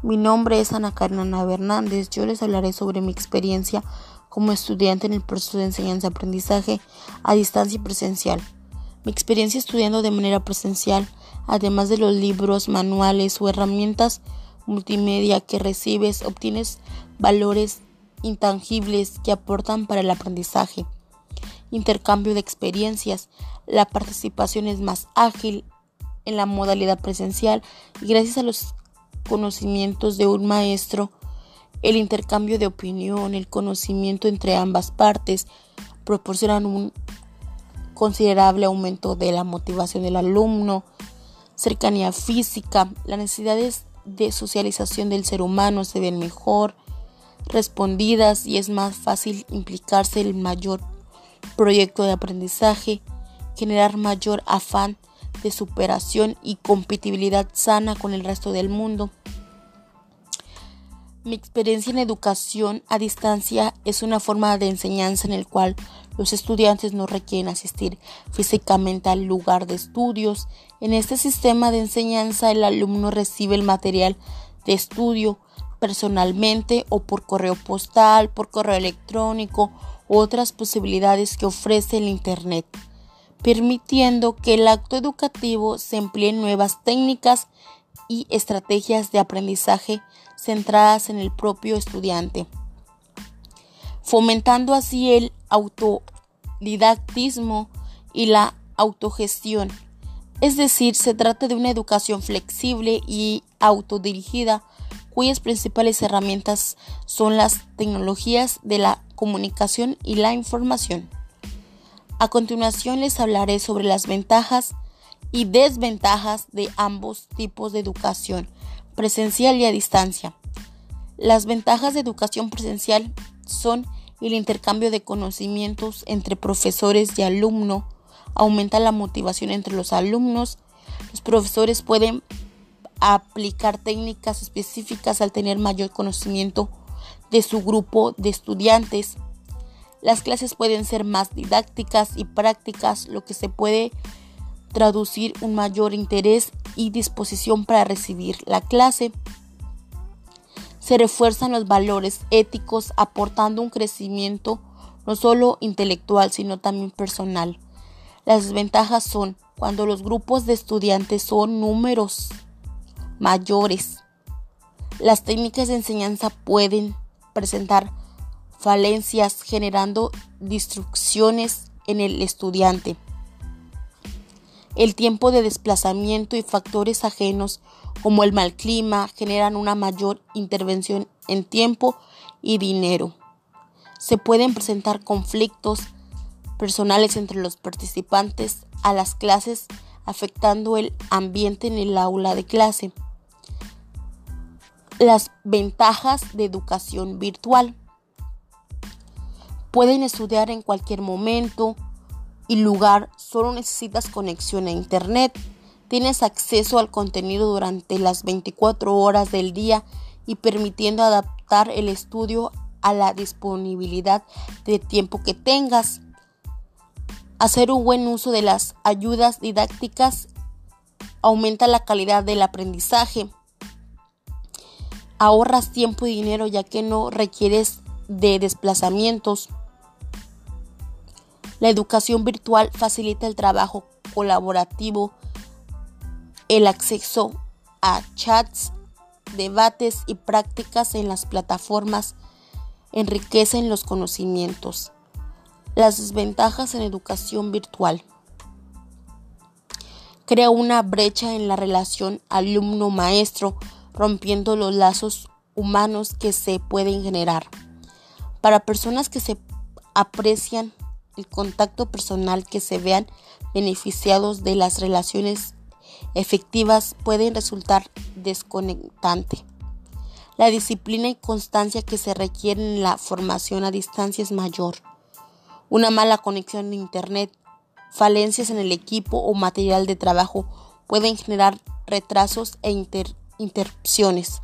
Mi nombre es Ana Carolina Hernández. Yo les hablaré sobre mi experiencia como estudiante en el proceso de enseñanza-aprendizaje a distancia y presencial. Mi experiencia estudiando de manera presencial, además de los libros, manuales o herramientas multimedia que recibes, obtienes valores intangibles que aportan para el aprendizaje. Intercambio de experiencias. La participación es más ágil en la modalidad presencial y gracias a los conocimientos de un maestro, el intercambio de opinión, el conocimiento entre ambas partes proporcionan un considerable aumento de la motivación del alumno, cercanía física, las necesidades de socialización del ser humano se ven mejor respondidas y es más fácil implicarse en el mayor proyecto de aprendizaje, generar mayor afán de superación y compatibilidad sana con el resto del mundo. Mi experiencia en educación a distancia es una forma de enseñanza en el cual los estudiantes no requieren asistir físicamente al lugar de estudios. En este sistema de enseñanza el alumno recibe el material de estudio personalmente o por correo postal, por correo electrónico u otras posibilidades que ofrece el Internet permitiendo que el acto educativo se emplee en nuevas técnicas y estrategias de aprendizaje centradas en el propio estudiante, fomentando así el autodidactismo y la autogestión. Es decir, se trata de una educación flexible y autodirigida cuyas principales herramientas son las tecnologías de la comunicación y la información. A continuación les hablaré sobre las ventajas y desventajas de ambos tipos de educación, presencial y a distancia. Las ventajas de educación presencial son el intercambio de conocimientos entre profesores y alumno, aumenta la motivación entre los alumnos, los profesores pueden aplicar técnicas específicas al tener mayor conocimiento de su grupo de estudiantes, las clases pueden ser más didácticas y prácticas, lo que se puede traducir un mayor interés y disposición para recibir la clase. Se refuerzan los valores éticos aportando un crecimiento no solo intelectual sino también personal. Las desventajas son cuando los grupos de estudiantes son números mayores. Las técnicas de enseñanza pueden presentar falencias generando destrucciones en el estudiante. El tiempo de desplazamiento y factores ajenos como el mal clima generan una mayor intervención en tiempo y dinero. Se pueden presentar conflictos personales entre los participantes a las clases afectando el ambiente en el aula de clase. Las ventajas de educación virtual. Pueden estudiar en cualquier momento y lugar, solo necesitas conexión a Internet. Tienes acceso al contenido durante las 24 horas del día y permitiendo adaptar el estudio a la disponibilidad de tiempo que tengas. Hacer un buen uso de las ayudas didácticas aumenta la calidad del aprendizaje. Ahorras tiempo y dinero ya que no requieres de desplazamientos. La educación virtual facilita el trabajo colaborativo, el acceso a chats, debates y prácticas en las plataformas enriquecen los conocimientos. Las desventajas en educación virtual. Crea una brecha en la relación alumno-maestro, rompiendo los lazos humanos que se pueden generar. Para personas que se aprecian el contacto personal que se vean beneficiados de las relaciones efectivas pueden resultar desconectante. La disciplina y constancia que se requieren en la formación a distancia es mayor. Una mala conexión de Internet, falencias en el equipo o material de trabajo pueden generar retrasos e interrupciones.